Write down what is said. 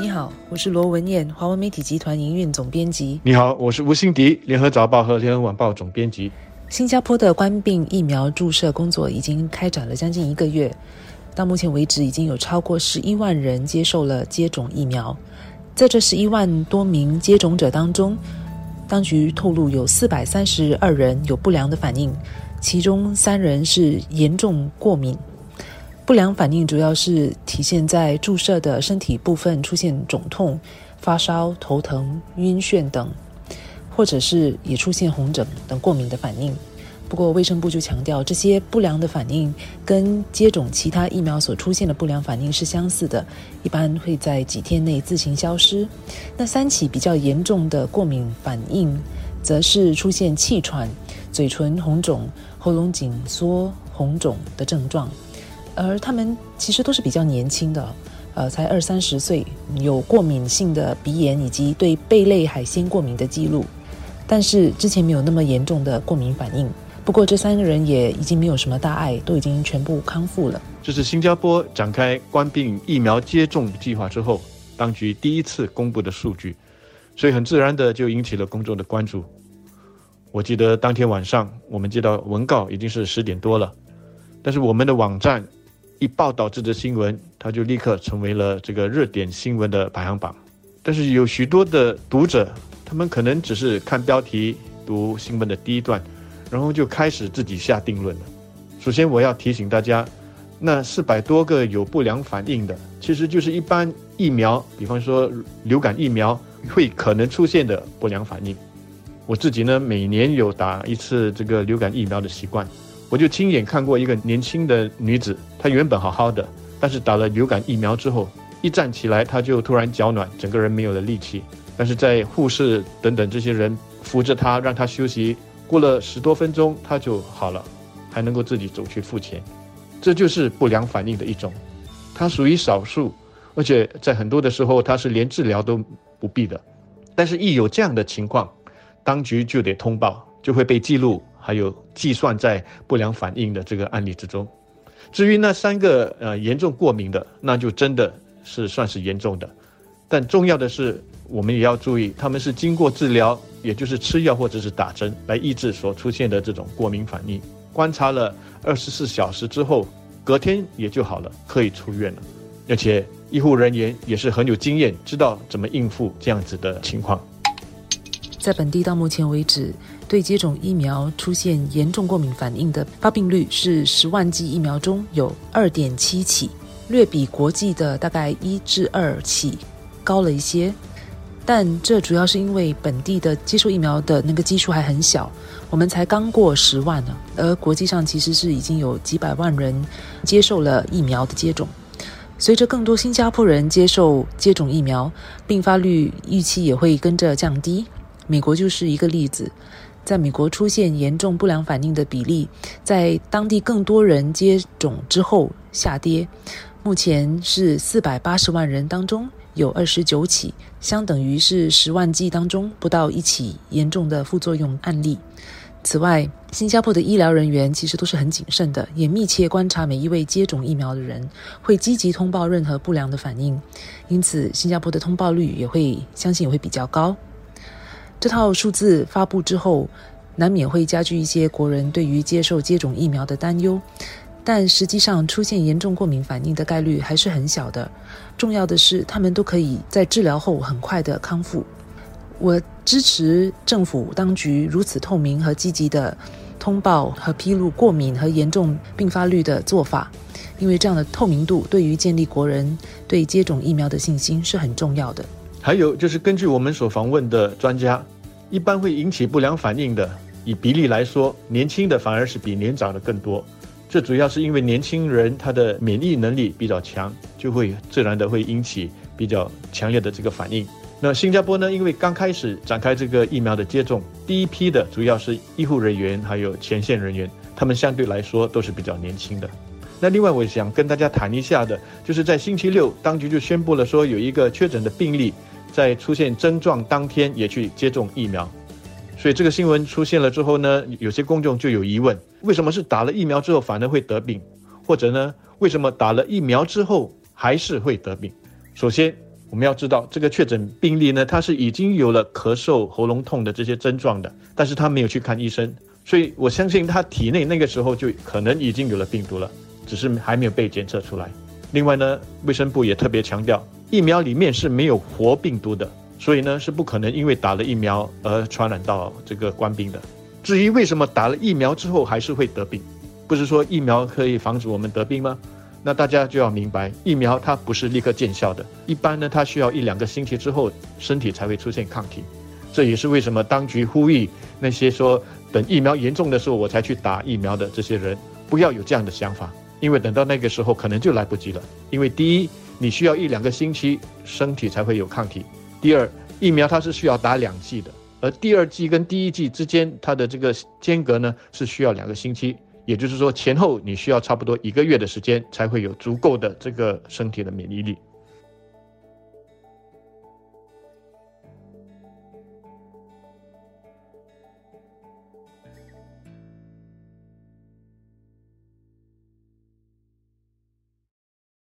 你好，我是罗文燕，华文媒体集团营运总编辑。你好，我是吴欣迪，联合早报和联合晚报总编辑。新加坡的冠病疫苗注射工作已经开展了将近一个月，到目前为止已经有超过十一万人接受了接种疫苗。在这十一万多名接种者当中，当局透露有四百三十二人有不良的反应，其中三人是严重过敏。不良反应主要是体现在注射的身体部分出现肿痛、发烧、头疼、晕眩等，或者是也出现红疹等过敏的反应。不过卫生部就强调，这些不良的反应跟接种其他疫苗所出现的不良反应是相似的，一般会在几天内自行消失。那三起比较严重的过敏反应，则是出现气喘、嘴唇红肿、喉咙紧缩、红肿的症状。而他们其实都是比较年轻的，呃，才二三十岁，有过敏性的鼻炎以及对贝类海鲜过敏的记录，但是之前没有那么严重的过敏反应。不过这三个人也已经没有什么大碍，都已经全部康复了。这是新加坡展开冠病疫苗接种计划之后，当局第一次公布的数据，所以很自然的就引起了公众的关注。我记得当天晚上我们接到文告已经是十点多了，但是我们的网站。一报道这则新闻，它就立刻成为了这个热点新闻的排行榜。但是有许多的读者，他们可能只是看标题、读新闻的第一段，然后就开始自己下定论了。首先，我要提醒大家，那四百多个有不良反应的，其实就是一般疫苗，比方说流感疫苗会可能出现的不良反应。我自己呢，每年有打一次这个流感疫苗的习惯。我就亲眼看过一个年轻的女子，她原本好好的，但是打了流感疫苗之后，一站起来，她就突然脚软，整个人没有了力气。但是在护士等等这些人扶着她，让她休息，过了十多分钟，她就好了，还能够自己走去付钱。这就是不良反应的一种，它属于少数，而且在很多的时候，它是连治疗都不必的。但是，一有这样的情况，当局就得通报，就会被记录。还有计算在不良反应的这个案例之中。至于那三个呃严重过敏的，那就真的是算是严重的。但重要的是，我们也要注意，他们是经过治疗，也就是吃药或者是打针来抑制所出现的这种过敏反应。观察了二十四小时之后，隔天也就好了，可以出院了。而且医护人员也是很有经验，知道怎么应付这样子的情况。在本地到目前为止。对接种疫苗出现严重过敏反应的发病率是十万剂疫苗中有二点七起，略比国际的大概一至二起高了一些。但这主要是因为本地的接受疫苗的那个基数还很小，我们才刚过十万呢，而国际上其实是已经有几百万人接受了疫苗的接种。随着更多新加坡人接受接种疫苗，并发率预期也会跟着降低。美国就是一个例子。在美国出现严重不良反应的比例，在当地更多人接种之后下跌，目前是四百八十万人当中有二十九起，相等于是十万剂当中不到一起严重的副作用案例。此外，新加坡的医疗人员其实都是很谨慎的，也密切观察每一位接种疫苗的人，会积极通报任何不良的反应，因此新加坡的通报率也会相信也会比较高。这套数字发布之后，难免会加剧一些国人对于接受接种疫苗的担忧，但实际上出现严重过敏反应的概率还是很小的。重要的是，他们都可以在治疗后很快的康复。我支持政府当局如此透明和积极的通报和披露过敏和严重并发率的做法，因为这样的透明度对于建立国人对接种疫苗的信心是很重要的。还有就是根据我们所访问的专家。一般会引起不良反应的，以比例来说，年轻的反而是比年长的更多。这主要是因为年轻人他的免疫能力比较强，就会自然的会引起比较强烈的这个反应。那新加坡呢，因为刚开始展开这个疫苗的接种，第一批的主要是医护人员还有前线人员，他们相对来说都是比较年轻的。那另外我想跟大家谈一下的，就是在星期六，当局就宣布了说有一个确诊的病例。在出现症状当天也去接种疫苗，所以这个新闻出现了之后呢，有些公众就有疑问：为什么是打了疫苗之后反而会得病？或者呢，为什么打了疫苗之后还是会得病？首先，我们要知道，这个确诊病例呢，他是已经有了咳嗽、喉咙痛的这些症状的，但是他没有去看医生，所以我相信他体内那个时候就可能已经有了病毒了，只是还没有被检测出来。另外呢，卫生部也特别强调，疫苗里面是没有活病毒的，所以呢是不可能因为打了疫苗而传染到这个官兵的。至于为什么打了疫苗之后还是会得病，不是说疫苗可以防止我们得病吗？那大家就要明白，疫苗它不是立刻见效的，一般呢，它需要一两个星期之后，身体才会出现抗体。这也是为什么当局呼吁那些说等疫苗严重的时候我才去打疫苗的这些人，不要有这样的想法，因为等到那个时候可能就来不及了。因为第一，你需要一两个星期身体才会有抗体；第二，疫苗它是需要打两剂的，而第二剂跟第一剂之间它的这个间隔呢是需要两个星期。也就是说，前后你需要差不多一个月的时间，才会有足够的这个身体的免疫力。